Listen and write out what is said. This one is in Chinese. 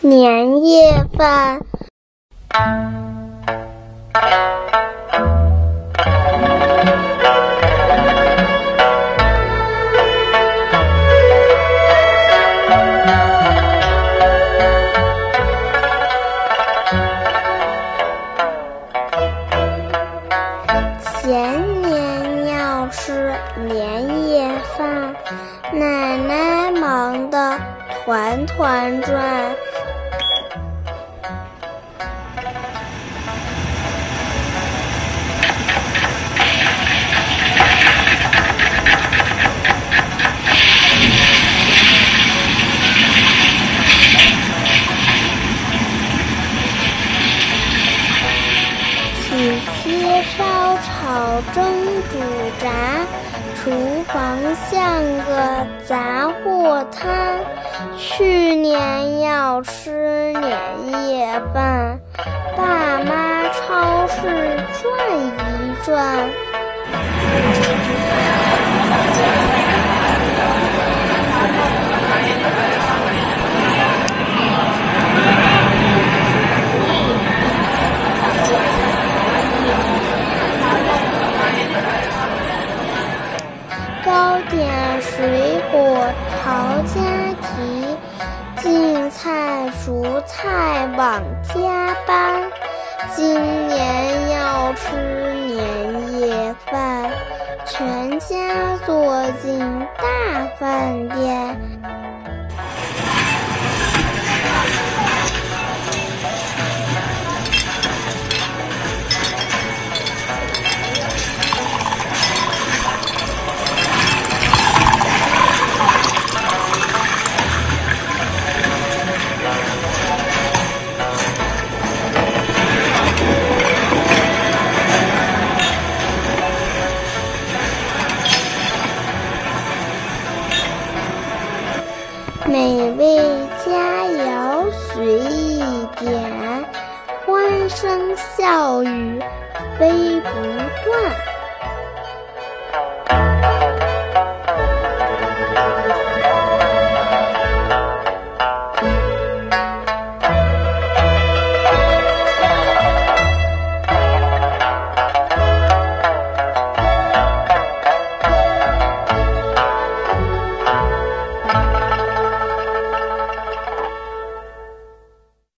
年夜饭。前年要吃年夜饭，奶奶忙得团团转。炒蒸煮炸，厨房像个杂货摊。去年要吃年夜饭，爸妈超市转一转。糕点、水果、朝家提，净菜、熟菜往家搬。今年要吃年夜饭，全家坐进大饭店。美味佳肴随意点，欢声笑语飞不断。